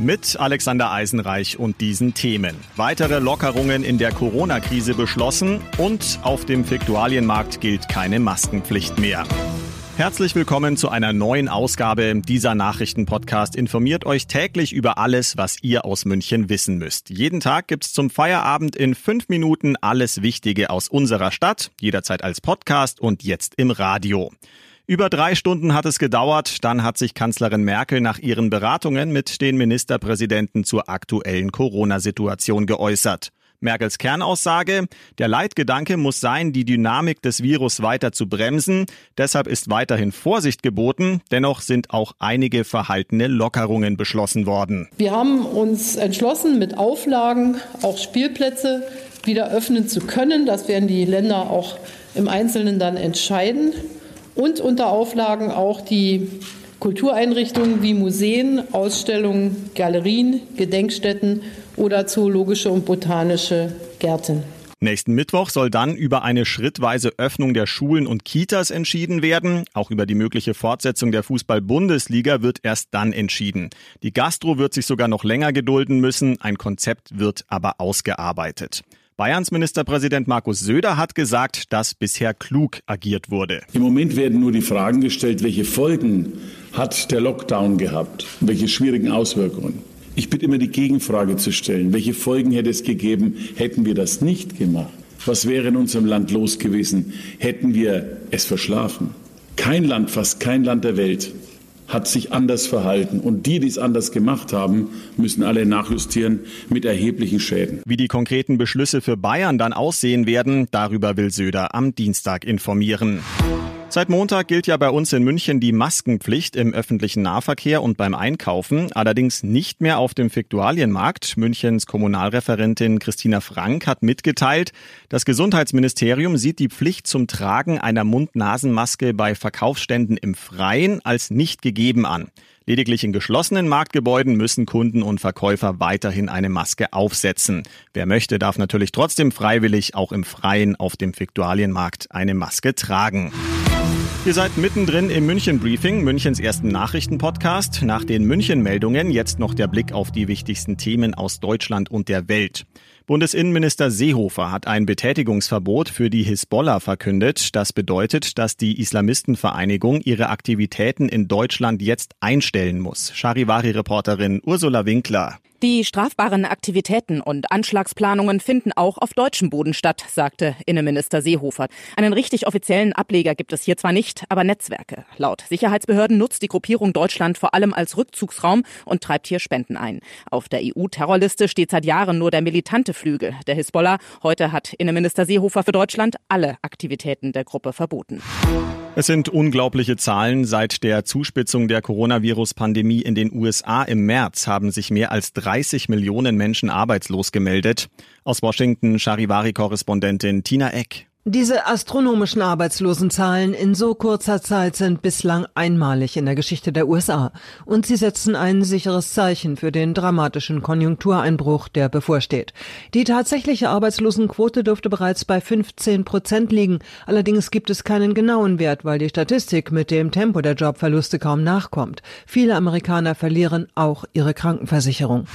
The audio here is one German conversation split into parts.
Mit Alexander Eisenreich und diesen Themen. Weitere Lockerungen in der Corona-Krise beschlossen und auf dem Fiktualienmarkt gilt keine Maskenpflicht mehr. Herzlich willkommen zu einer neuen Ausgabe. Dieser Nachrichtenpodcast informiert euch täglich über alles, was ihr aus München wissen müsst. Jeden Tag gibt's zum Feierabend in fünf Minuten alles Wichtige aus unserer Stadt, jederzeit als Podcast und jetzt im Radio. Über drei Stunden hat es gedauert, dann hat sich Kanzlerin Merkel nach ihren Beratungen mit den Ministerpräsidenten zur aktuellen Corona-Situation geäußert. Merkels Kernaussage, der Leitgedanke muss sein, die Dynamik des Virus weiter zu bremsen. Deshalb ist weiterhin Vorsicht geboten. Dennoch sind auch einige verhaltene Lockerungen beschlossen worden. Wir haben uns entschlossen, mit Auflagen auch Spielplätze wieder öffnen zu können. Das werden die Länder auch im Einzelnen dann entscheiden. Und unter Auflagen auch die Kultureinrichtungen wie Museen, Ausstellungen, Galerien, Gedenkstätten oder zoologische und botanische Gärten. Nächsten Mittwoch soll dann über eine schrittweise Öffnung der Schulen und Kitas entschieden werden. Auch über die mögliche Fortsetzung der Fußball-Bundesliga wird erst dann entschieden. Die Gastro wird sich sogar noch länger gedulden müssen. Ein Konzept wird aber ausgearbeitet. Bayerns Ministerpräsident Markus Söder hat gesagt, dass bisher klug agiert wurde. Im Moment werden nur die Fragen gestellt, welche Folgen hat der Lockdown gehabt, welche schwierigen Auswirkungen. Ich bitte immer die Gegenfrage zu stellen, welche Folgen hätte es gegeben, hätten wir das nicht gemacht? Was wäre in unserem Land los gewesen, hätten wir es verschlafen? Kein Land, fast kein Land der Welt hat sich anders verhalten. Und die, die es anders gemacht haben, müssen alle nachjustieren mit erheblichen Schäden. Wie die konkreten Beschlüsse für Bayern dann aussehen werden, darüber will Söder am Dienstag informieren. Seit Montag gilt ja bei uns in München die Maskenpflicht im öffentlichen Nahverkehr und beim Einkaufen, allerdings nicht mehr auf dem Fiktualienmarkt. Münchens Kommunalreferentin Christina Frank hat mitgeteilt, das Gesundheitsministerium sieht die Pflicht zum Tragen einer Mund-Nasen-Maske bei Verkaufsständen im Freien als nicht gegeben an. Lediglich in geschlossenen Marktgebäuden müssen Kunden und Verkäufer weiterhin eine Maske aufsetzen. Wer möchte, darf natürlich trotzdem freiwillig auch im Freien auf dem Fiktualienmarkt eine Maske tragen. Ihr seid mittendrin im München Briefing, Münchens ersten Nachrichtenpodcast. Nach den München-Meldungen jetzt noch der Blick auf die wichtigsten Themen aus Deutschland und der Welt. Bundesinnenminister Seehofer hat ein Betätigungsverbot für die Hisbollah verkündet. Das bedeutet, dass die Islamistenvereinigung ihre Aktivitäten in Deutschland jetzt einstellen muss. Charivari-Reporterin Ursula Winkler. Die strafbaren Aktivitäten und Anschlagsplanungen finden auch auf deutschem Boden statt, sagte Innenminister Seehofer. Einen richtig offiziellen Ableger gibt es hier zwar nicht, aber Netzwerke. Laut Sicherheitsbehörden nutzt die Gruppierung Deutschland vor allem als Rückzugsraum und treibt hier Spenden ein. Auf der EU-Terrorliste steht seit Jahren nur der militante Flügel der Hisbollah. Heute hat Innenminister Seehofer für Deutschland alle Aktivitäten der Gruppe verboten. Es sind unglaubliche Zahlen. Seit der Zuspitzung der Coronavirus-Pandemie in den USA im März haben sich mehr als 30 Millionen Menschen arbeitslos gemeldet. Aus Washington Charivari-Korrespondentin Tina Eck. Diese astronomischen Arbeitslosenzahlen in so kurzer Zeit sind bislang einmalig in der Geschichte der USA und sie setzen ein sicheres Zeichen für den dramatischen Konjunktureinbruch, der bevorsteht. Die tatsächliche Arbeitslosenquote dürfte bereits bei 15 Prozent liegen. Allerdings gibt es keinen genauen Wert, weil die Statistik mit dem Tempo der Jobverluste kaum nachkommt. Viele Amerikaner verlieren auch ihre Krankenversicherung.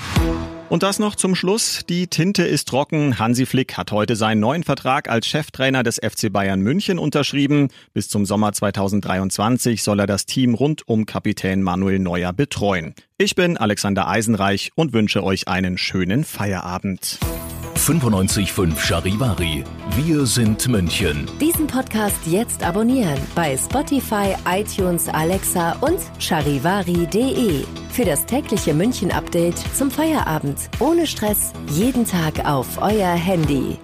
Und das noch zum Schluss. Die Tinte ist trocken. Hansi Flick hat heute seinen neuen Vertrag als Cheftrainer des FC Bayern München unterschrieben. Bis zum Sommer 2023 soll er das Team rund um Kapitän Manuel Neuer betreuen. Ich bin Alexander Eisenreich und wünsche euch einen schönen Feierabend. 95.5 Charivari. Wir sind München. Diesen Podcast jetzt abonnieren bei Spotify, iTunes, Alexa und charivari.de. Für das tägliche München-Update zum Feierabend. Ohne Stress, jeden Tag auf euer Handy.